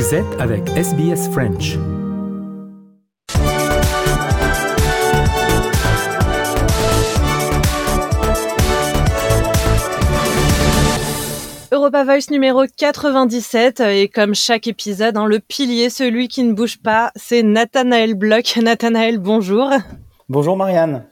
Vous êtes avec SBS French. Europa Voice numéro 97 et comme chaque épisode, hein, le pilier, celui qui ne bouge pas, c'est Nathanaël Bloch. Nathanaël, bonjour. Bonjour Marianne.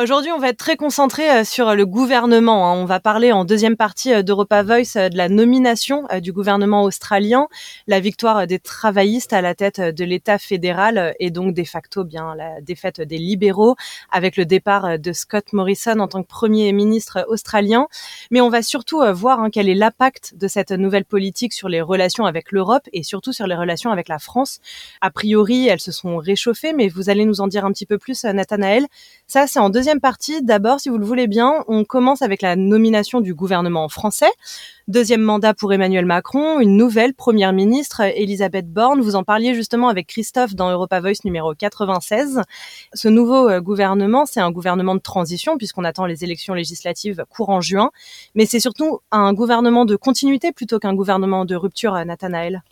Aujourd'hui, on va être très concentré euh, sur le gouvernement. Hein. On va parler en deuxième partie euh, d'Europa Voice euh, de la nomination du gouvernement australien, la victoire des travaillistes à la tête de l'État fédéral et donc de facto bien la défaite des libéraux avec le départ de Scott Morrison en tant que premier ministre australien. Mais on va surtout voir hein, quel est l'impact de cette nouvelle politique sur les relations avec l'Europe et surtout sur les relations avec la France. A priori, elles se sont réchauffées, mais vous allez nous en dire un petit peu plus, Nathanaël. Ça, c'est en deuxième partie. D'abord, si vous le voulez bien, on commence avec la nomination du gouvernement français. Deuxième mandat pour Emmanuel Macron, une nouvelle première ministre, Elisabeth Borne. Vous en parliez justement avec Christophe dans Europa Voice numéro 96. Ce nouveau euh, gouvernement, c'est un gouvernement de transition puisqu'on attend les élections législatives courant juin. Mais c'est surtout un gouvernement de continuité plutôt qu'un gouvernement de rupture, euh, Nathanaël.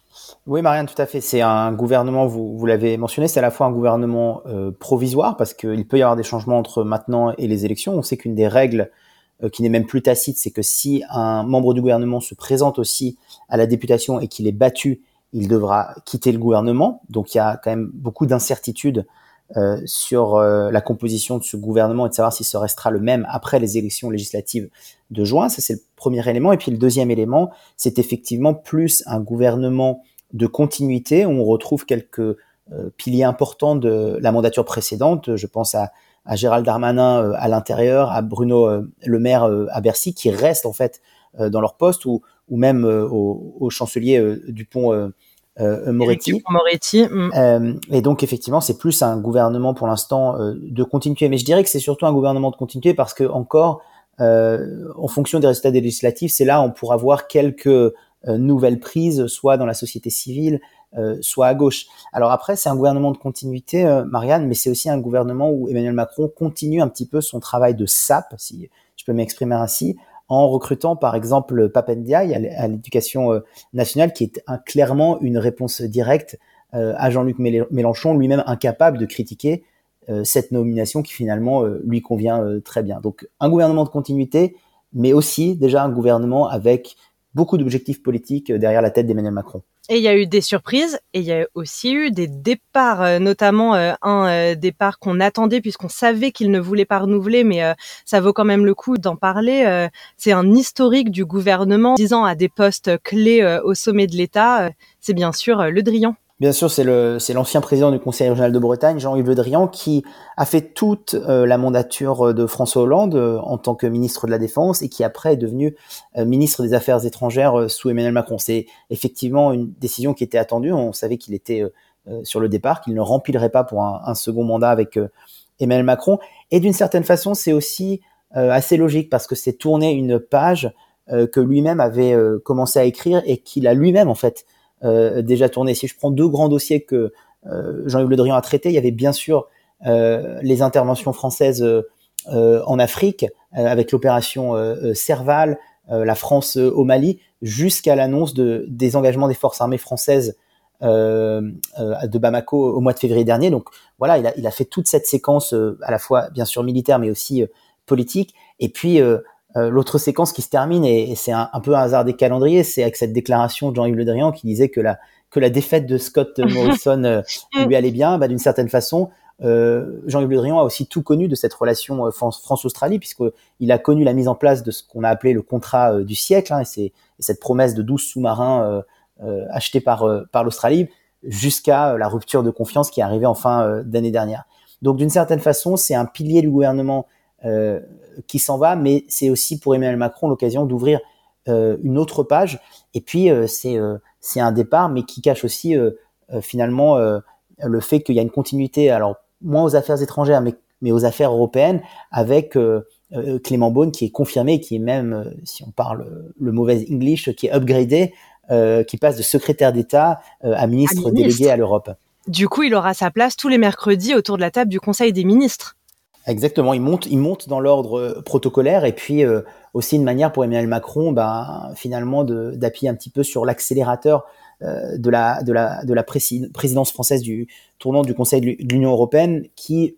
Oui, Marianne, tout à fait. C'est un gouvernement, vous, l'avez mentionné, c'est à la fois un gouvernement euh, provisoire, parce qu'il peut y avoir des changements entre maintenant et les élections. On sait qu'une des règles euh, qui n'est même plus tacite, c'est que si un membre du gouvernement se présente aussi à la députation et qu'il est battu, il devra quitter le gouvernement. Donc il y a quand même beaucoup d'incertitudes euh, sur la composition de ce gouvernement et de savoir s'il se restera le même après les élections législatives de juin. Ça, c'est le premier élément. Et puis le deuxième élément, c'est effectivement plus un gouvernement de continuité. On retrouve quelques euh, piliers importants de la mandature précédente. Je pense à, Gérald Darmanin euh, à l'intérieur, à Bruno euh, Le Maire à Bercy, qui restent en fait dans leur poste, ou, ou même au, chancelier Dupont. Moretti. Moretti. Mm. et donc effectivement, c'est plus un gouvernement pour l'instant de continuité. Mais je dirais que c'est surtout un gouvernement de continuité parce que encore, en fonction des résultats des législatifs, c'est là on pourra voir quelques euh, nouvelles prises, soit dans la société civile, euh, soit à gauche. Alors après, c'est un gouvernement de continuité, euh, Marianne, mais c'est aussi un gouvernement où Emmanuel Macron continue un petit peu son travail de sape, si je peux m'exprimer ainsi, en recrutant par exemple Papendiaï à l'éducation nationale, qui est clairement une réponse directe à Jean-Luc Mélenchon, lui-même incapable de critiquer cette nomination qui finalement lui convient très bien. Donc un gouvernement de continuité, mais aussi déjà un gouvernement avec beaucoup d'objectifs politiques euh, derrière la tête d'Emmanuel Macron. Et il y a eu des surprises et il y a aussi eu des départs, euh, notamment euh, un départ qu'on attendait puisqu'on savait qu'il ne voulait pas renouveler, mais ça vaut quand même le coup d'en parler. C'est un historique du gouvernement disant à des postes clés au sommet de l'État. C'est bien sûr Le Drian. Bien sûr, c'est l'ancien président du Conseil régional de Bretagne, Jean-Yves Le Drian, qui a fait toute euh, la mandature de François Hollande euh, en tant que ministre de la Défense et qui après est devenu euh, ministre des Affaires étrangères sous Emmanuel Macron. C'est effectivement une décision qui était attendue. On savait qu'il était sur le départ, qu'il ne remplirait pas pour un, un second mandat avec Emmanuel Macron. Et d'une certaine façon, c'est aussi assez logique parce que c'est tourner une page que lui-même avait commencé à écrire et qu'il a lui-même en fait euh, déjà tourné. Si je prends deux grands dossiers que euh, Jean-Yves Le Drian a traités, il y avait bien sûr euh, les interventions françaises en Afrique avec l'opération Serval, la France au Mali, jusqu'à l'annonce de, des engagements des forces armées françaises de Bamako au mois de février dernier. Donc voilà, il a, fait toute cette séquence à la fois bien sûr militaire mais aussi politique. Et puis euh, l'autre séquence qui se termine, et, c'est un, peu un hasard des calendriers, c'est avec cette déclaration de Jean-Yves Le Drian qui disait que la, que la défaite de Scott Morrison euh, lui allait bien. Bah, D'une certaine façon, euh, Jean-Yves Le Drian a aussi tout connu de cette relation France-Australie, puisqu'il a connu la mise en place de ce qu'on a appelé le contrat du siècle, hein, et c'est cette promesse de 12 sous-marins achetés par, par l'Australie, jusqu'à la rupture de confiance qui est arrivée en fin d'année dernière. Donc d'une certaine façon, c'est un pilier du gouvernement euh, qui s'en va, mais c'est aussi pour Emmanuel Macron l'occasion d'ouvrir euh, une autre page. Et puis euh, c'est c'est un départ, mais qui cache aussi finalement le fait qu'il y a une continuité, alors moins aux affaires étrangères, mais, mais aux affaires européennes, avec Clément Beaune qui est confirmé, qui est même, si on parle le mauvais English, qui est upgradé, qui passe de secrétaire d'État à ministre délégué à l'Europe. Du coup, il aura sa place tous les mercredis autour de la table du Conseil des ministres. Exactement, il monte, il monte dans l'ordre euh, protocolaire et puis euh, aussi une manière pour Emmanuel Macron, ben, finalement, d'appuyer un petit peu sur l'accélérateur euh, de la, de la, de la présidence française du tournant du Conseil de l'Union européenne, qui,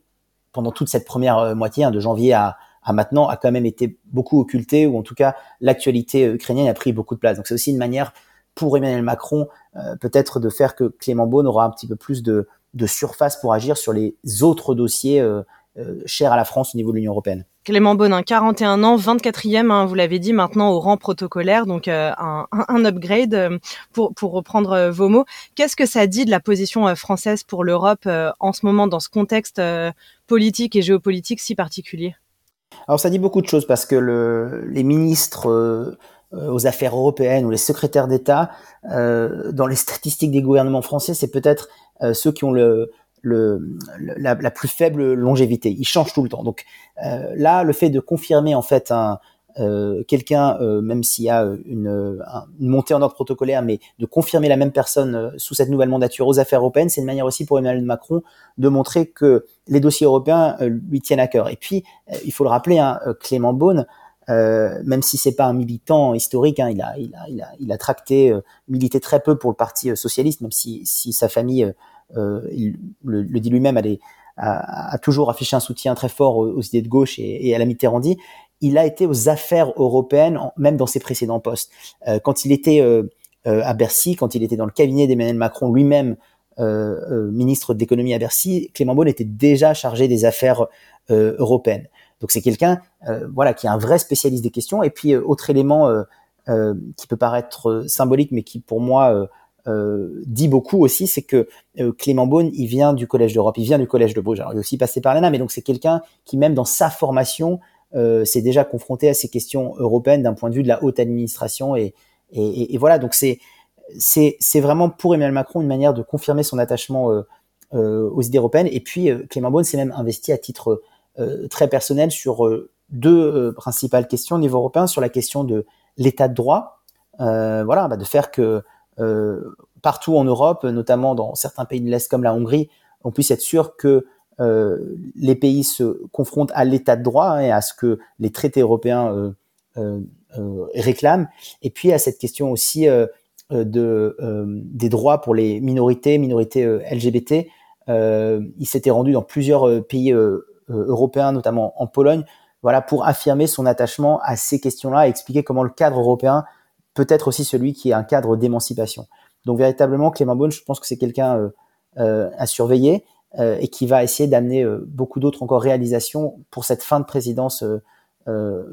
pendant toute cette première euh, moitié, hein, de janvier à, à maintenant, a quand même été beaucoup occultée, ou en tout cas, l'actualité ukrainienne a pris beaucoup de place. Donc c'est aussi une manière pour Emmanuel Macron, peut-être de faire que Clément Beaune aura un petit peu plus de, de surface pour agir sur les autres dossiers euh, cher à la France au niveau de l'Union européenne. Clément Bonin, 41 ans, 24e, hein, vous l'avez dit, maintenant au rang protocolaire, donc euh, un, un, upgrade euh, pour, pour reprendre vos mots. Qu'est-ce que ça dit de la position française pour l'Europe en ce moment dans ce contexte politique et géopolitique si particulier? Alors ça dit beaucoup de choses parce que le, les ministres aux affaires européennes ou les secrétaires d'État, dans les statistiques des gouvernements français, c'est peut-être ceux qui ont le, la, plus faible longévité. Il change tout le temps. Donc euh, là, le fait de confirmer en fait un euh, quelqu'un, euh, même s'il y a une, montée en ordre protocolaire, mais de confirmer la même personne sous cette nouvelle mandature aux affaires européennes, c'est une manière aussi pour Emmanuel Macron de montrer que les dossiers européens lui tiennent à cœur. Et puis, il faut le rappeler, hein, Clément Beaune, même si c'est pas un militant historique, hein, il, a, il, a, tracté, milité très peu pour le Parti socialiste, même si, sa famille il le, dit lui-même, a, toujours affiché un soutien très fort aux, idées de gauche et, à la Mitterrandie. Il a été aux affaires européennes, même dans ses précédents postes. Euh, quand il était euh, à Bercy, quand il était dans le cabinet d'Emmanuel Macron lui-même, ministre de l'économie à Bercy, Clément Beaune était déjà chargé des affaires européennes. Donc c'est quelqu'un, voilà, qui est un vrai spécialiste des questions. Et puis autre élément qui peut paraître symbolique, mais qui pour moi euh, dit beaucoup aussi, c'est que euh, Clément Beaune, il vient du Collège d'Europe, il vient du Collège de Bruges. Alors, il est aussi passé par l'ENA, mais donc c'est quelqu'un qui, même dans sa formation, euh, s'est déjà confronté à ces questions européennes d'un point de vue de la haute administration. Et, voilà, donc c'est vraiment pour Emmanuel Macron une manière de confirmer son attachement aux idées européennes. Et puis Clément Beaune s'est même investi à titre très personnel sur deux principales questions au niveau européen, sur la question de l'état de droit, voilà, bah, de faire que partout en Europe, notamment dans certains pays de l'Est comme la Hongrie, on puisse être sûr que euh, les pays se confrontent à l'état de droit et à ce que les traités européens euh, réclament. Et puis à cette question aussi de, des droits pour les minorités, minorités LGBT. il s'était rendu dans plusieurs pays européens, notamment en Pologne, voilà, pour affirmer son attachement à ces questions-là et expliquer comment le cadre européen peut-être aussi celui qui est un cadre d'émancipation. Donc véritablement, Clément Beaune, je pense que c'est quelqu'un euh, euh, à surveiller euh, et qui va essayer d'amener beaucoup d'autres encore réalisations pour cette fin de présidence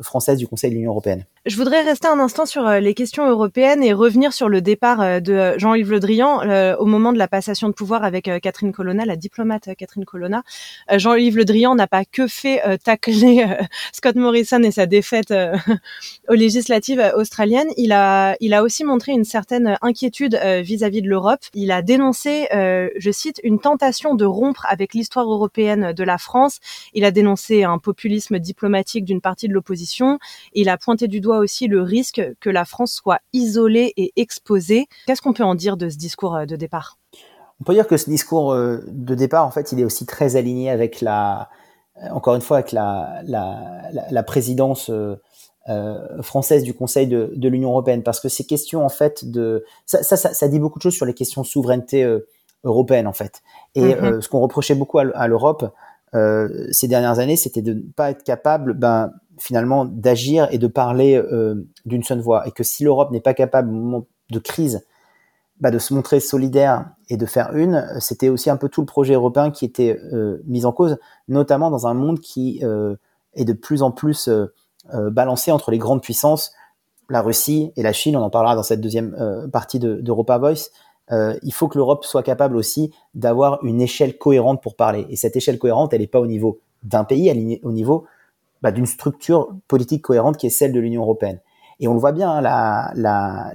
française du Conseil de l'Union européenne. Je voudrais rester un instant sur euh, les questions européennes et revenir sur le départ euh, de euh, Jean-Yves Le Drian au moment de la passation de pouvoir avec Catherine Colonna, la diplomate Catherine Colonna. Jean-Yves Le Drian n'a pas que fait tacler Scott Morrison et sa défaite aux législatives australiennes. Il a, il a aussi montré une certaine inquiétude vis-à-vis de l'Europe. Il a dénoncé, je cite, une tentation de rompre avec l'histoire européenne de la France. Il a dénoncé un populisme diplomatique d'une partie de l'opposition. Il a pointé du doigt aussi le risque que la France soit isolée et exposée. Qu'est-ce qu'on peut en dire de ce discours euh, de départ? On peut dire que ce discours euh, de départ, en fait, il est aussi très aligné avec la, euh, encore une fois, avec la, la, présidence française du Conseil de, l'Union européenne, parce que ces questions, en fait, de ça, ça, dit beaucoup de choses sur les questions de souveraineté européenne, en fait. Et mm-hmm. ce qu'on reprochait beaucoup à, l'Europe ces dernières années, c'était de ne pas être capable, ben, finalement d'agir et de parler euh, d'une seule voix. Et que si l'Europe n'est pas capable au moment de crise bah, de se montrer solidaire et de faire une, c'était aussi un peu tout le projet européen qui était euh, mis en cause, notamment dans un monde qui euh, est de plus en plus balancé entre les grandes puissances, la Russie et la Chine. On en parlera dans cette deuxième partie d'Europa Voice. il faut que l'Europe soit capable aussi d'avoir une échelle cohérente pour parler. Et cette échelle cohérente, elle n'est pas au niveau d'un pays, elle est au niveau bah, d'une structure politique cohérente qui est celle de l'Union européenne. Et on le voit bien, hein,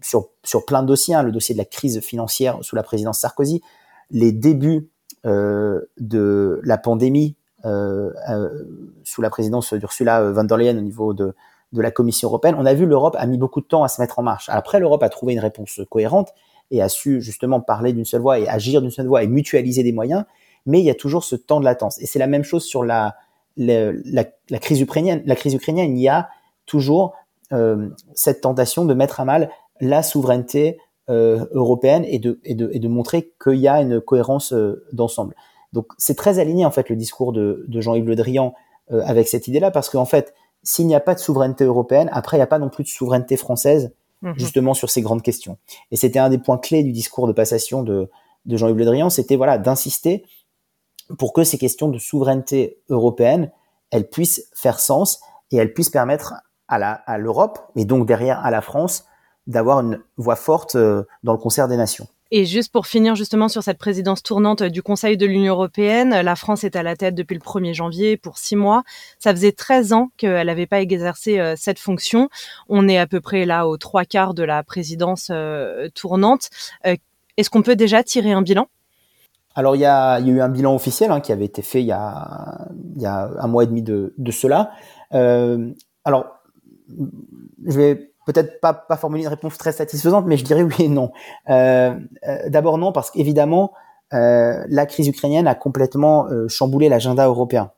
sur, sur plein de dossiers, hein, le dossier de la crise financière sous la présidence Sarkozy, les débuts euh, de la pandémie euh, euh, sous la présidence d'Ursula von der Leyen au niveau de, de la Commission européenne, on a vu l'Europe a mis beaucoup de temps à se mettre en marche. Après, l'Europe a trouvé une réponse cohérente et a su justement parler d'une seule voix et agir d'une seule voix et mutualiser des moyens, mais il y a toujours ce temps de latence. Et c'est la même chose sur la, la, la, crise ukrainienne, la crise ukrainienne, il y a toujours cette tentation de mettre à mal la souveraineté européenne et de, et, de, et de montrer qu'il y a une cohérence d'ensemble. Donc c'est très aligné en fait le discours de, de Jean-Yves Le Drian avec cette idée-là parce qu'en fait s'il n'y a pas de souveraineté européenne, après il n'y a pas non plus de souveraineté française mhm. justement sur ces grandes questions. Et c'était un des points clés du discours de passation de, de Jean-Yves Le Drian, c'était voilà d'insister pour que ces questions de souveraineté européenne, elles puissent faire sens et elles puissent permettre à l'Europe, et donc derrière à la France, d'avoir une voix forte euh, dans le concert des nations. Et juste pour finir justement sur cette présidence tournante du Conseil de l'Union européenne, la France est à la tête depuis le 1er janvier pour six mois. Ça faisait 13 ans qu'elle n'avait pas exercé euh, cette fonction. On est à peu près là aux trois quarts de la présidence euh, tournante. Est-ce qu'on peut déjà tirer un bilan? Alors il y, a, eu un bilan officiel hein, qui avait été fait il y a, un mois et demi de, cela. Euh, alors je vais peut-être pas, formuler une réponse très satisfaisante, mais je dirais oui et non. Euh, euh, d'abord non parce qu'évidemment la crise ukrainienne a complètement chamboulé l'agenda européen.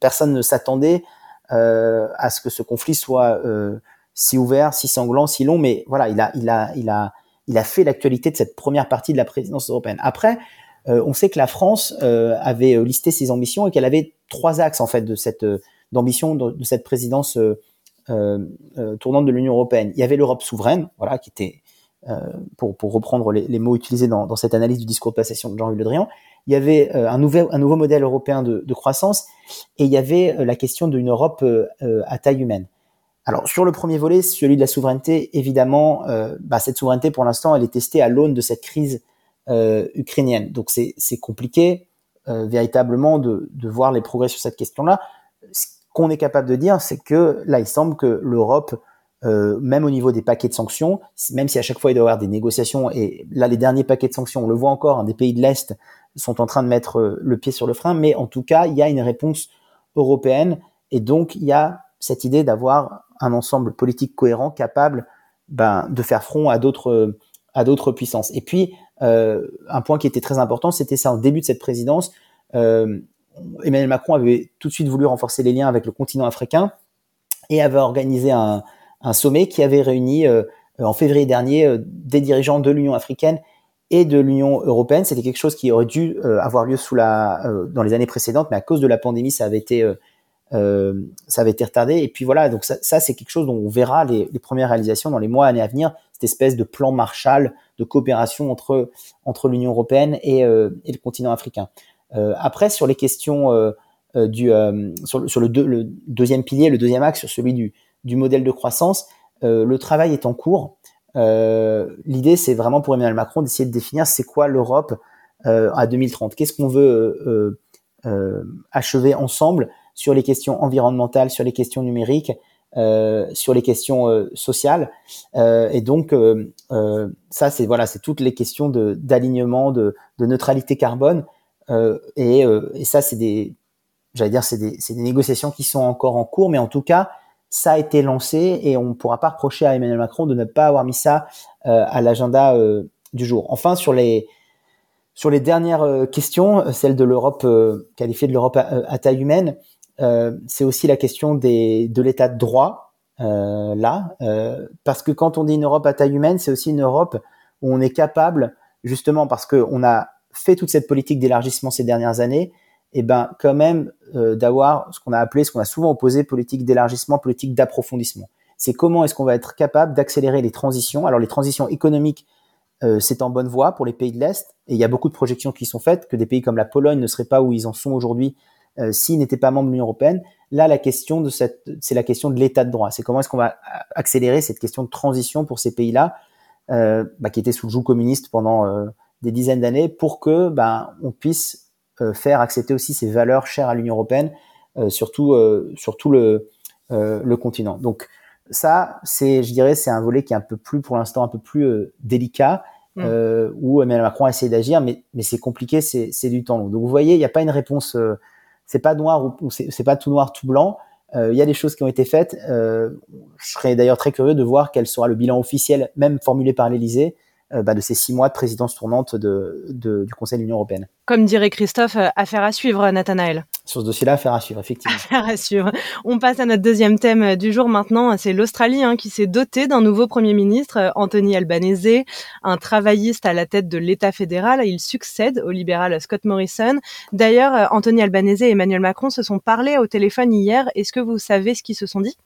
personne ne s'attendait à ce que ce conflit soit si ouvert, si sanglant, si long, mais voilà, il a, il a, il a il a fait l'actualité de cette première partie de la présidence européenne. Après, euh, on sait que la France euh, avait euh, listé ses ambitions et qu'elle avait trois axes en fait de cette d'ambition de, cette présidence tournante de l'Union européenne. Il y avait l'Europe souveraine, voilà, qui était pour, pour reprendre les, mots utilisés dans, dans, cette analyse du discours de passation de Jean-Yves Le Drian, il y avait un, nouvel, un nouveau modèle européen de, de, croissance et il y avait la question d'une Europe à taille humaine. Alors sur le premier volet, celui de la souveraineté, évidemment, euh, bah, cette souveraineté pour l'instant, elle est testée à l'aune de cette crise euh, ukrainienne. Donc c'est compliqué euh, véritablement de, de, voir les progrès sur cette question-là. Ce qu'on est capable de dire, c'est que là, il semble que l'Europe, euh, même au niveau des paquets de sanctions, même si à chaque fois il doit y avoir des négociations, et là les derniers paquets de sanctions, on le voit encore, hein, des pays de l'Est sont en train de mettre euh, le pied sur le frein, mais en tout cas, il y a une réponse européenne, et donc il y a cette idée d'avoir un ensemble politique cohérent capable ben, de faire front à d'autres puissances. Et puis euh, un point qui était très important, c'était ça au début de cette présidence. Euh, Emmanuel Macron avait tout de suite voulu renforcer les liens avec le continent africain et avait organisé un, sommet qui avait réuni euh, en février dernier des dirigeants de l'Union africaine et de l'Union européenne. C'était quelque chose qui aurait dû avoir lieu sous la, dans les années précédentes, mais à cause de la pandémie, ça avait été euh, ça avait été retardé. Et puis voilà, donc ça, ça c'est quelque chose dont on verra les, les, premières réalisations dans les mois, années à venir, cette espèce de plan Marshall de coopération entre entre l'Union européenne et, euh, et, le continent africain. Euh, après, sur les questions euh, euh, du sur, le, sur le, le, deuxième pilier, le deuxième axe, sur celui du, du modèle de croissance, le travail est en cours. L'idée, c'est vraiment pour Emmanuel Macron d'essayer de définir c'est quoi l'Europe à 2030. Qu'est-ce qu'on veut achever ensemble sur les questions environnementales, sur les questions numériques, euh, sur les questions euh, sociales. Euh, et donc, euh, euh, ça, c'est voilà, c'est toutes les questions d'alignement, de, de, neutralité carbone. Et, et, ça, c'est des, j'allais dire, c'est des, des négociations qui sont encore en cours, mais en tout cas, ça a été lancé et on ne pourra pas reprocher à Emmanuel Macron de ne pas avoir mis ça à l'agenda du jour. Enfin, sur les sur les dernières questions, celle de l'Europe qualifiée de l'Europe à, taille humaine, euh, c'est aussi la question de l'état de droit euh, là, euh, parce que quand on dit une Europe à taille humaine, c'est aussi une Europe où on est capable, justement parce qu'on a fait toute cette politique d'élargissement ces dernières années, et eh ben quand même d'avoir ce qu'on a appelé, ce qu'on a souvent opposé, politique d'élargissement, politique d'approfondissement. C'est comment est-ce qu'on va être capable d'accélérer les transitions. Alors les transitions économiques, c'est en bonne voie pour les pays de l'Est, et il y a beaucoup de projections qui sont faites que des pays comme la Pologne ne seraient pas où ils en sont aujourd'hui euh, s'ils n'étaient pas membres de l'Union européenne. Là, la question de cette, c'est la question de l'état de droit. C'est comment est-ce qu'on va accélérer cette question de transition pour ces pays-là, euh, bah, qui étaient sous le joug communiste pendant euh, des dizaines d'années, pour que bah, on puisse euh, faire accepter aussi ces valeurs chères à l'Union européenne, surtout sur tout le, le continent. Donc ça, c'est, je dirais, c'est un volet qui est un peu plus, pour l'instant, un peu plus délicat. Mmh. Euh, où Emmanuel Macron a essayé d'agir, mais, mais c'est compliqué, c'est, c'est du temps long. Donc vous voyez, il n'y a pas une réponse c'est pas noir c'est pas tout noir tout blanc. Euh, il y a des choses qui ont été faites. Euh, je serais d'ailleurs très curieux de voir quel sera le bilan officiel, même formulé par l'Élysée, euh, bah, de ces six mois de présidence tournante du Conseil de l'Union européenne. Comme dirait Christophe, affaire à suivre, Nathanaël. Sur ce dossier-là, affaire à suivre, effectivement. Affaire à suivre. On passe à notre deuxième thème du jour maintenant. C'est l'Australie hein, qui s'est dotée d'un nouveau Premier ministre, Anthony Albanese, un travailliste à la tête de l'État fédéral. Il succède au libéral Scott Morrison. D'ailleurs, Anthony Albanese et Emmanuel Macron se sont parlé au téléphone hier. Est-ce que vous savez ce qu'ils se sont dit?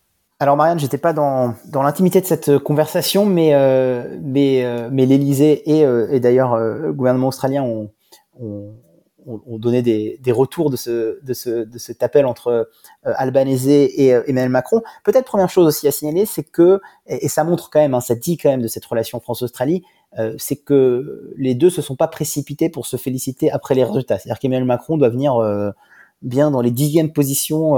Alors Marianne, j'étais pas dans, dans l'intimité de cette conversation, mais euh, mais euh, mais l'Élysée et, euh, et d'ailleurs le gouvernement australien ont, ont, ont donné des, des, retours de ce, de, ce, de cet appel entre euh, et euh, Emmanuel Macron. Peut-être première chose aussi à signaler, c'est que, et, ça montre quand même, hein, ça dit quand même de cette relation France-Australie, euh, c'est que les deux se sont pas précipités pour se féliciter après les résultats. C'est-à-dire qu'Emmanuel Macron doit venir euh, bien dans les dixièmes positions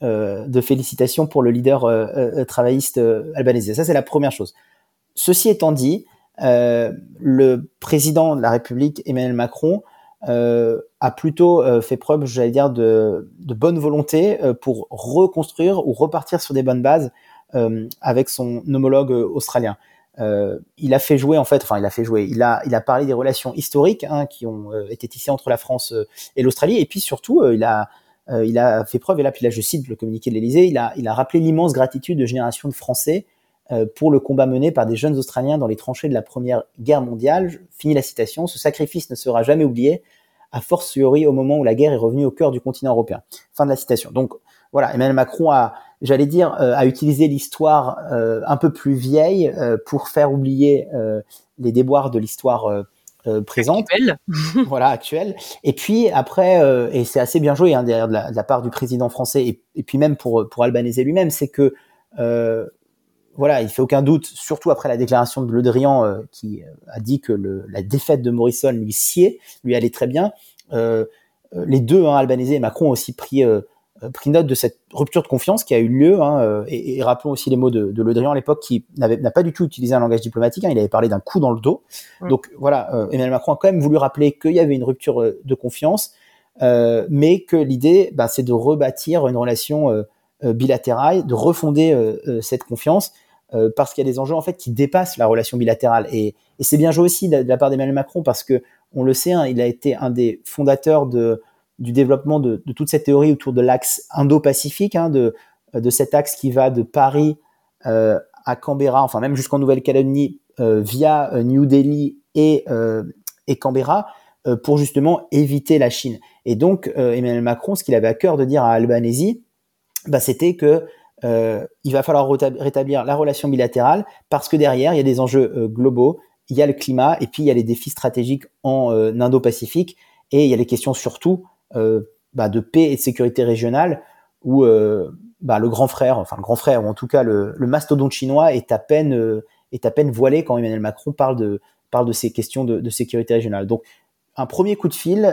de félicitations pour le leader travailliste albanese. Ça, c'est la première chose. Ceci étant dit, le président de la République, Emmanuel Macron, a plutôt euh, fait preuve, j'allais dire, de, bonne volonté euh, pour reconstruire ou repartir sur des bonnes bases avec son homologue australien. il a fait jouer en fait, enfin il a fait jouer, il a parlé des relations historiques hein, qui ont été tissées entre la France et l'Australie, et puis surtout il a il a fait preuve, et là, puis là je cite le communiqué de l'Élysée, il a, il a rappelé l'immense gratitude de générations de Français pour le combat mené par des jeunes Australiens dans les tranchées de la Première Guerre mondiale. Fini la citation. Ce sacrifice ne sera jamais oublié a fortiori au moment où la guerre est revenue au cœur du continent européen. Fin de la citation. Donc voilà, Emmanuel Macron a, j'allais dire, euh, a utilisé l'histoire euh, un peu plus vieille euh, pour faire oublier les déboires de l'histoire présente, actuelle. voilà actuelle. Et puis après, et c'est assez bien joué hein, derrière de la, de la, part du président français et, et, puis même pour pour Albanese lui-même, c'est que voilà, il fait aucun doute, surtout après la déclaration de Le Drian euh, qui euh, a dit que le, la défaite de Morrison lui sied, lui allait très bien. Euh, les deux, hein, Albanese et Macron, ont aussi pris, euh, pris note de cette rupture de confiance qui a eu lieu. Hein, et, et, rappelons aussi les mots de, de Le Drian à l'époque, qui n'a pas du tout utilisé un langage diplomatique. Hein, il avait parlé d'un coup dans le dos. Donc voilà, Emmanuel Macron a quand même voulu rappeler qu'il y avait une rupture de confiance, mais que l'idée, bah, c'est de rebâtir une relation bilatérale, de refonder cette confiance euh, parce qu'il y a des enjeux en fait qui dépassent la relation bilatérale. Et, c'est bien joué aussi de, la part d'Emmanuel Macron parce que on le sait, hein, il a été un des fondateurs de, du développement de, toute cette théorie autour de l'axe Indo-Pacifique, hein, de, de cet axe qui va de Paris euh, à Canberra, enfin même jusqu'en Nouvelle-Calédonie, euh, via New Delhi et, et Canberra, pour justement éviter la Chine. Et donc Emmanuel Macron, ce qu'il avait à cœur de dire à Albanese, bah, c'était que euh, il va falloir rétablir la relation bilatérale parce que derrière, il y a des enjeux euh, globaux, il y a le climat et puis il y a les défis stratégiques en euh, Indo-Pacifique et il y a les questions surtout bah, de paix et de sécurité régionale où bah, le grand frère, enfin le grand frère ou en tout cas le, le mastodonte chinois est à peine est à peine voilé quand Emmanuel Macron parle de parle de ces questions de, de sécurité régionale. Donc un premier coup de fil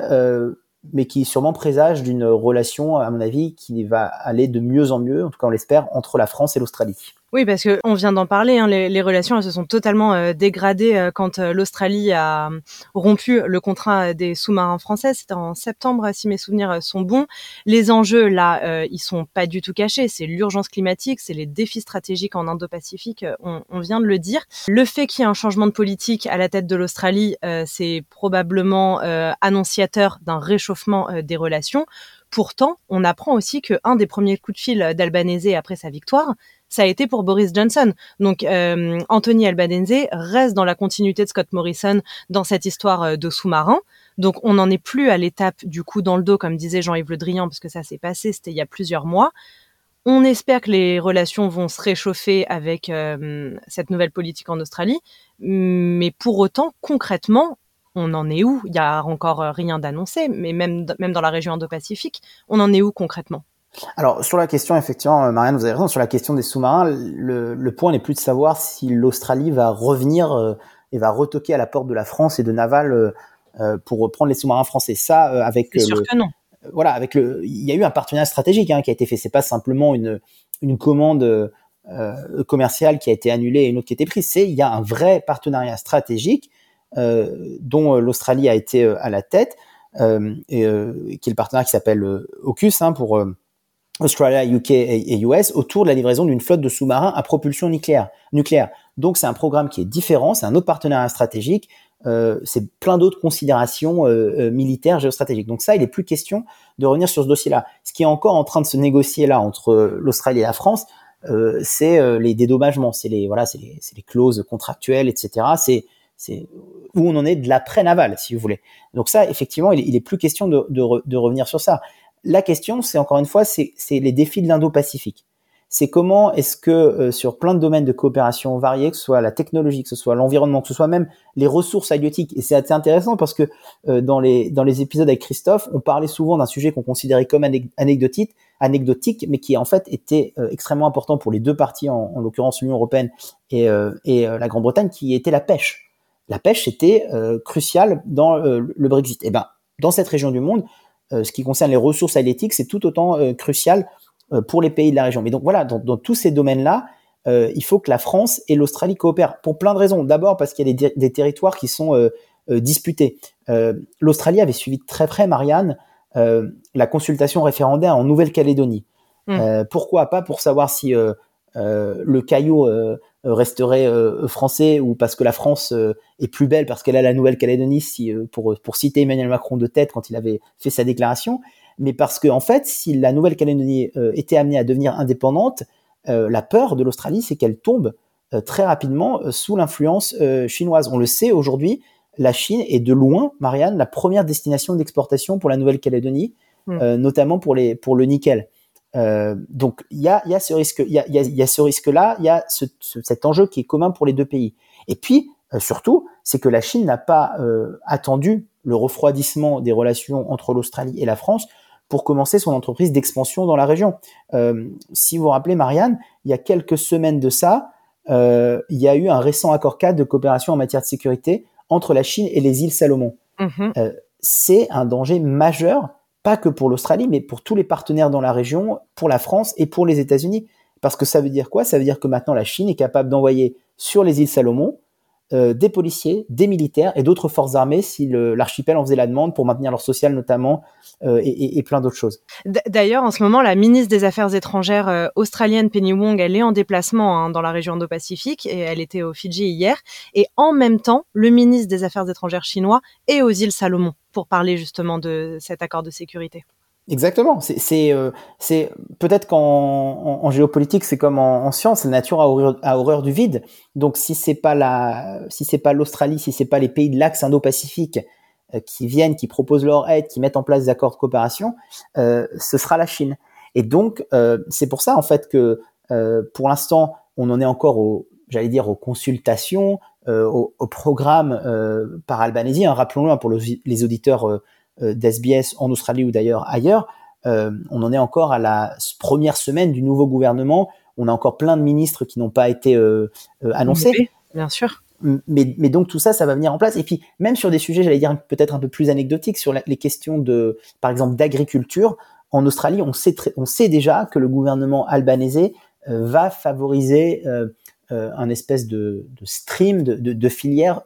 mais qui sûrement présage d'une relation, à mon avis, qui va aller de mieux en mieux, en tout cas on l'espère, entre la France et l'Australie. Oui, parce que on vient d'en parler, hein, les, les, relations elles se sont totalement euh, dégradées euh, quand euh, l'Australie a rompu le contrat des sous-marins français. C'était en septembre, si mes souvenirs sont bons. Les enjeux là, ils sont pas du tout cachés. C'est l'urgence climatique, c'est les défis stratégiques en Indo-Pacifique. On, on, vient de le dire. Le fait qu'il y ait un changement de politique à la tête de l'Australie, c'est probablement annonciateur d'un réchauffement des relations. Pourtant, on apprend aussi qu'un des premiers coups de fil d'Albanese après sa victoire, ça a été pour Boris Johnson. Donc euh, Anthony Albanese reste dans la continuité de Scott Morrison dans cette histoire euh, de sous-marin. Donc on n'en est plus à l'étape du coup dans le dos, comme disait Jean-Yves Le Drian, parce que ça s'est passé, c'était il y a plusieurs mois. On espère que les relations vont se réchauffer avec euh, cette nouvelle politique en Australie, mais pour autant, concrètement, on en est où? Il y a encore rien d'annoncé, mais même, même dans la région Indo-Pacifique, on en est où concrètement? Alors sur la question, effectivement, euh, Marianne, vous avez raison, sur la question des sous-marins, le, le point n'est plus de savoir si l'Australie va revenir euh, et va retoquer à la porte de la France et de Naval euh, pour reprendre les sous-marins français. Ça, avec C'est sûr que non. Voilà, avec le, il y a eu un partenariat stratégique hein, qui a été fait. C'est pas simplement une une commande commerciale qui a été annulée et une autre qui a été prise. C'est il y a un vrai partenariat stratégique dont l'Australie a été à la tête. Et, qui est le partenaire qui s'appelle AUKUS hein, pour Australia, UK et US autour de la livraison d'une flotte de sous-marins à propulsion nucléaire. nucléaire. Donc c'est un programme qui est différent, c'est un autre partenariat stratégique, euh, c'est plein d'autres considérations euh, euh, militaires, géostratégiques. Donc ça, il est plus question de revenir sur ce dossier-là. Ce qui est encore en train de se négocier là entre l'Australie et la France, c'est les dédommagements, c'est les voilà, les, clauses contractuelles, etc. C'est où on en est de l'après-naval, si vous voulez. Donc ça, effectivement, il, il est plus question de, revenir sur ça. La question, c'est encore une fois, c'est les défis de l'Indo-Pacifique c'est comment est-ce que euh, sur plein de domaines de coopération variés, que ce soit la technologie, que ce soit l'environnement, que ce soit même les ressources halieutiques, et c'est intéressant parce que euh, dans les épisodes avec Christophe, on parlait souvent d'un sujet qu'on considérait comme anecdotique, anecdotique, mais qui en fait était euh, extrêmement important pour les deux parties, en, en l'occurrence l'Union européenne et, et la Grande-Bretagne, qui était la pêche. La pêche était cruciale dans le Brexit. Et ben dans cette région du monde, ce qui concerne les ressources halieutiques, c'est tout autant crucial euh, pour les pays de la région. Mais donc voilà, dans, tous ces domaines-là, euh, il faut que la France et l'Australie coopèrent pour plein de raisons. D'abord parce qu'il y a des, territoires qui sont euh, disputés. L'Australie avait suivi de très près, Marianne, la consultation référendaire en Nouvelle-Calédonie. Mmh. pourquoi pas pour savoir si le caillou resterait français ou parce que la France est plus belle parce qu'elle a la Nouvelle-Calédonie, si, pour, pour citer Emmanuel Macron de tête quand il avait fait sa déclaration, mais parce que en fait, si la Nouvelle-Calédonie euh, était amenée à devenir indépendante, euh, la peur de l'Australie, c'est qu'elle tombe euh, très rapidement sous l'influence chinoise. On le sait aujourd'hui, la Chine est de loin, Marianne, la première destination d'exportation pour la Nouvelle-Calédonie, hmm. notamment pour les pour le nickel. Donc il y a, y a ce risque, il y a, y a, ce risque-là, il y a ce, cet enjeu qui est commun pour les deux pays. Et puis surtout, c'est que la Chine n'a pas attendu le refroidissement des relations entre l'Australie et la France pour commencer son entreprise d'expansion dans la région. Euh, si vous vous rappelez, Marianne, il y a quelques semaines de ça, euh, il y a eu un récent accord cadre de coopération en matière de sécurité entre la Chine et les îles Salomon. Mhm. Euh, c'est un danger majeur, pas que pour l'Australie, mais pour tous les partenaires dans la région, pour la France et pour les États-Unis. Parce que ça veut dire quoi? Ça veut dire que maintenant la Chine est capable d'envoyer sur les îles Salomon euh, des policiers, des militaires et d'autres forces armées si l'archipel en faisait la demande pour maintenir leur social notamment euh, et, plein d'autres choses. D'ailleurs, en ce moment, la ministre des Affaires étrangères euh, australienne Penny Wong, elle est en déplacement hein, dans la région Indo-Pacifique et elle était au Fidji hier. Et en même temps, le ministre des Affaires étrangères chinois est aux îles Salomon pour parler justement de cet accord de sécurité. Exactement. C'est euh, peut-être qu'en en, géopolitique, c'est comme en, science, la nature a horreur, du vide. Donc si c'est pas la, si c'est pas l'Australie, si c'est pas les pays de l'axe Indo-Pacifique euh, qui viennent, qui proposent leur aide, qui mettent en place des accords de coopération, euh, ce sera la Chine. Et donc euh, c'est pour ça en fait que pour l'instant, on en est encore au, j'allais dire aux consultations, au, au, programme par Albanese. Hein, Rappelons-le hein, pour les auditeurs euh, d'SBS en Australie ou d'ailleurs ailleurs, euh, on en est encore à la première semaine du nouveau gouvernement. On a encore plein de ministres qui n'ont pas été euh, annoncés. bien sûr. Mais, mais, donc tout ça, ça va venir en place. Et puis même sur des sujets, j'allais dire peut-être un peu plus anecdotiques, sur les questions de, par exemple, d'agriculture, en Australie, on sait, on sait déjà que le gouvernement albanais va favoriser un espèce de, de stream, de, de, de filière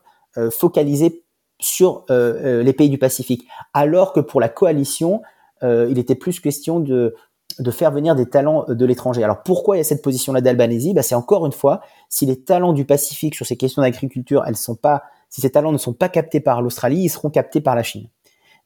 focalisée sur euh, euh, les pays du Pacifique, alors que pour la coalition, euh, il était plus question de, de faire venir des talents de l'étranger. Alors pourquoi il y a cette position-là d'Albanésie bah, C'est encore une fois, si les talents du Pacifique sur ces questions d'agriculture, elles sont pas, si ces talents ne sont pas captés par l'Australie, ils seront captés par la Chine.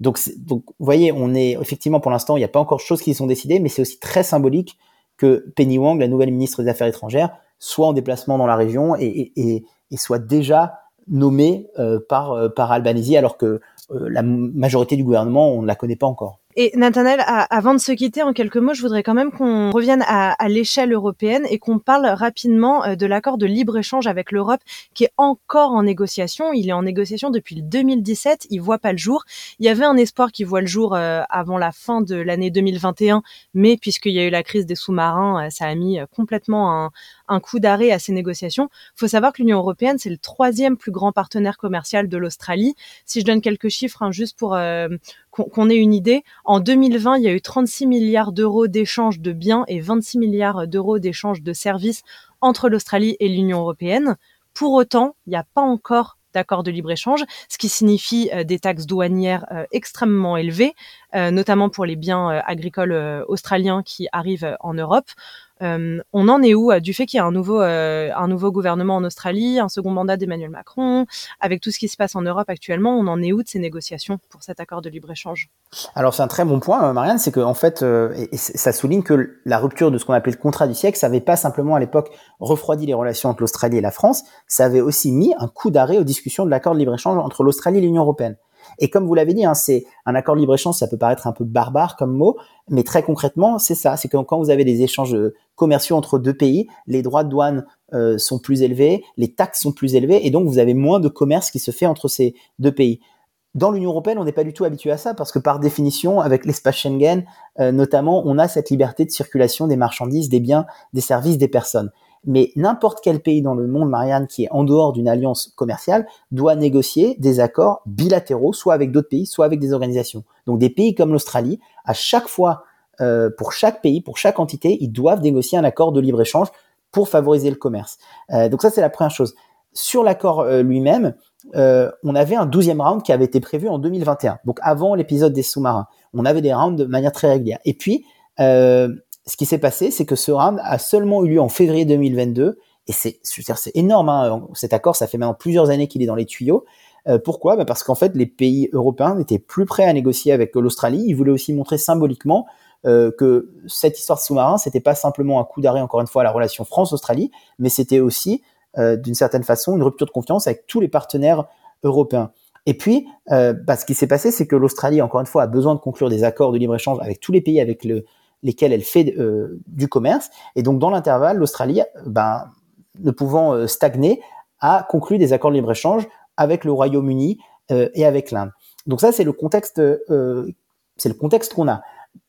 Donc, donc, vous voyez, on est effectivement pour l'instant, il n'y a pas encore de choses qui sont décidées, mais c'est aussi très symbolique que Penny Wang, la nouvelle ministre des Affaires étrangères, soit en déplacement dans la région et, et, et soit déjà nommé euh, par, euh, par Albanese, alors que euh, la majorité du gouvernement, on ne la connaît pas encore. Et Nathanaël, avant de se quitter, en quelques mots, je voudrais quand même qu'on revienne à, l'échelle européenne et qu'on parle rapidement de l'accord de libre-échange avec l'Europe qui est encore en négociation. Il est en négociation depuis le 2017, il voit pas le jour. Il y avait un espoir qui voit le jour avant la fin de l'année 2021, mais puisqu'il y a eu la crise des sous-marins, ça a mis complètement un, un coup d'arrêt à ces négociations. Il faut savoir que l'Union européenne, c'est le troisième plus grand partenaire commercial de l'Australie. Si je donne quelques chiffres, hein, juste pour euh, qu'on ait une idée, en 2020, il y a eu 36 milliards d'euros d'échanges de biens et 26 milliards d'euros d'échanges de services entre l'Australie et l'Union européenne. Pour autant, il n'y a pas encore d'accord de libre-échange, ce qui signifie euh, des taxes douanières euh, extrêmement élevées, notamment pour les biens agricoles australiens qui arrivent en Europe. On en est où du fait qu'il y a un nouveau, un nouveau gouvernement en Australie, un second mandat d'Emmanuel Macron, avec tout ce qui se passe en Europe actuellement, on en est où de ces négociations pour cet accord de libre-échange? Alors c'est un très bon point, Marianne, c'est qu'en en fait, et ça souligne que la rupture de ce qu'on appelait le contrat du siècle, ça n'avait pas simplement à l'époque refroidi les relations entre l'Australie et la France, ça avait aussi mis un coup d'arrêt aux discussions de l'accord de libre-échange entre l'Australie et l'Union européenne. Et comme vous l'avez dit, hein, un accord de libre-échange, ça peut paraître un peu barbare comme mot, mais très concrètement, c'est ça. C'est que quand vous avez des échanges commerciaux entre deux pays, les droits de douane euh, sont plus élevés, les taxes sont plus élevées, et donc vous avez moins de commerce qui se fait entre ces deux pays. Dans l'Union européenne, on n'est pas du tout habitué à ça parce que par définition, avec l'espace Schengen, euh, notamment, on a cette liberté de circulation des marchandises, des biens, des services, des personnes. Mais n'importe quel pays dans le monde, Marianne, qui est en dehors d'une alliance commerciale, doit négocier des accords bilatéraux, soit avec d'autres pays, soit avec des organisations. Donc des pays comme l'Australie, à chaque fois, euh, pour chaque pays, pour chaque entité, ils doivent négocier un accord de libre-échange pour favoriser le commerce. Euh, donc ça, c'est la première chose. Sur l'accord euh, lui-même, on avait un douzième round qui avait été prévu en 2021, donc avant l'épisode des sous-marins. On avait des rounds de manière très régulière. Et puis, ce qui s'est passé, c'est que ce round a seulement eu lieu en février 2022, et c'est énorme. Hein. Cet accord, ça fait maintenant plusieurs années qu'il est dans les tuyaux. Euh, pourquoi? Bah Parce qu'en fait, les pays européens n'étaient plus prêts à négocier avec l'Australie. Ils voulaient aussi montrer symboliquement euh, que cette histoire de sous-marin, c'était pas simplement un coup d'arrêt, encore une fois, à la relation France-Australie, mais c'était aussi, euh, d'une certaine façon, une rupture de confiance avec tous les partenaires européens. Et puis, euh, bah, ce qui s'est passé, c'est que l'Australie, encore une fois, a besoin de conclure des accords de libre-échange avec tous les pays avec le, lesquels elle fait euh, du commerce. Et donc, dans l'intervalle, l'Australie, ben, ne pouvant euh, stagner, a conclu des accords de libre-échange avec le Royaume-Uni euh, et avec l'Inde. Donc ça, c'est le contexte, c'est le contexte qu'on a.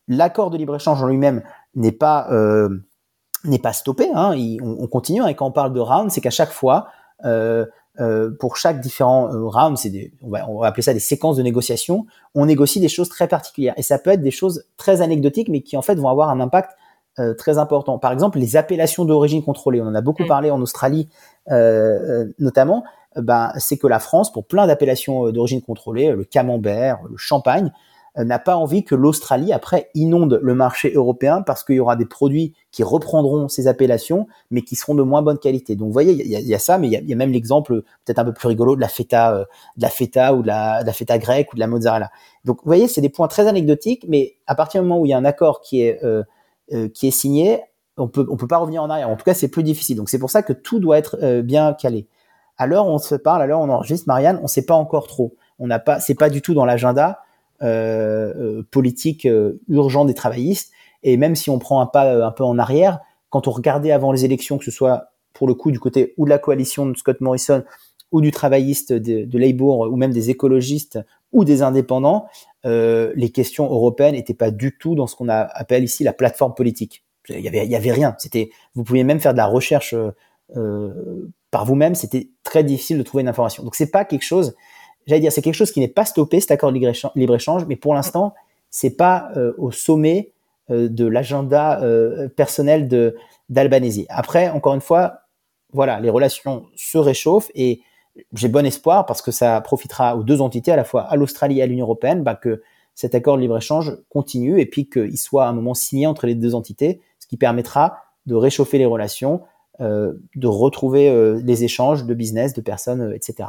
L'accord de libre-échange en lui-même n'est pas n'est pas stoppé. Hein, on, on, continue. Et quand on parle de round, c'est qu'à chaque fois, euh, pour chaque différent euh, round, c'est des, on va, on va, appeler ça des séquences de négociation, on négocie des choses très particulières. Et ça peut être des choses très anecdotiques, mais qui en fait vont avoir un impact euh, très important. Par exemple, les appellations d'origine contrôlée. On en a beaucoup mm. parlé en Australie, euh, notamment. Ben, c'est que la France, pour plein d'appellations d'origine contrôlée, le camembert, le champagne, n'a pas envie que l'Australie, après, inonde le marché européen parce qu'il y aura des produits qui reprendront ces appellations, mais qui seront de moins bonne qualité. Donc, vous voyez, il y, a, ça, mais il y a, même l'exemple peut-être un peu plus rigolo de la feta, euh, de la feta ou de la, feta grecque ou de la mozzarella. Donc, vous voyez, c'est des points très anecdotiques, mais à partir du moment où il y a un accord qui est, euh, qui est signé, on peut, on peut pas revenir en arrière. En tout cas, c'est plus difficile. Donc, c'est pour ça que tout doit être bien calé. À l'heure on se parle, à l'heure on enregistre, Marianne, on sait pas encore trop. On n'a pas, c'est pas du tout dans l'agenda. Euh, euh, politique euh, urgent des travaillistes. Et même si on prend un pas un peu en arrière, quand on regardait avant les élections, que ce soit pour le coup du côté ou de la coalition de Scott Morrison ou du travailliste de, Labour ou même des écologistes ou des indépendants, les questions européennes n'étaient pas du tout dans ce qu'on appelle ici la plateforme politique. Il y avait, il y avait rien. C'était, vous pouviez même faire de la recherche par vous-même. C'était très difficile de trouver une information. Donc c'est pas quelque chose j'allais dire, c'est quelque chose qui n'est pas stoppé, cet accord de libre-échange, mais pour l'instant, c'est pas euh, au sommet euh, de l'agenda euh, personnel de d'Albanésie. Après, encore une fois, voilà, les relations se réchauffent et j'ai bon espoir parce que ça profitera aux deux entités, à la fois à l'Australie et à l'Union européenne, bah, que cet accord de libre-échange continue et puis qu'il soit à un moment signé entre les deux entités, ce qui permettra de réchauffer les relations, de retrouver les échanges de business, de personnes, etc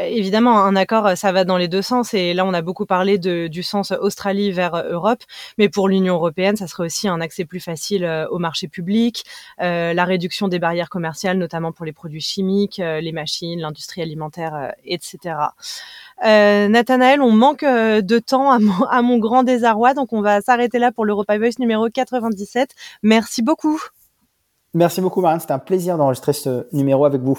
évidemment, un accord, ça va dans les deux sens. Et là, on a beaucoup parlé du sens Australie vers Europe. Mais pour l'Union européenne, ça serait aussi un accès plus facile euh, au marché public, euh, la réduction des barrières commerciales, notamment pour les produits chimiques, euh, les machines, l'industrie alimentaire, etc. Euh, Nathanaël, on manque de temps à mon, à mon grand désarroi. Donc, on va s'arrêter là pour l'Europa Voice numéro 97. Merci beaucoup. Merci beaucoup, Marine. C'était un plaisir d'enregistrer ce numéro avec vous.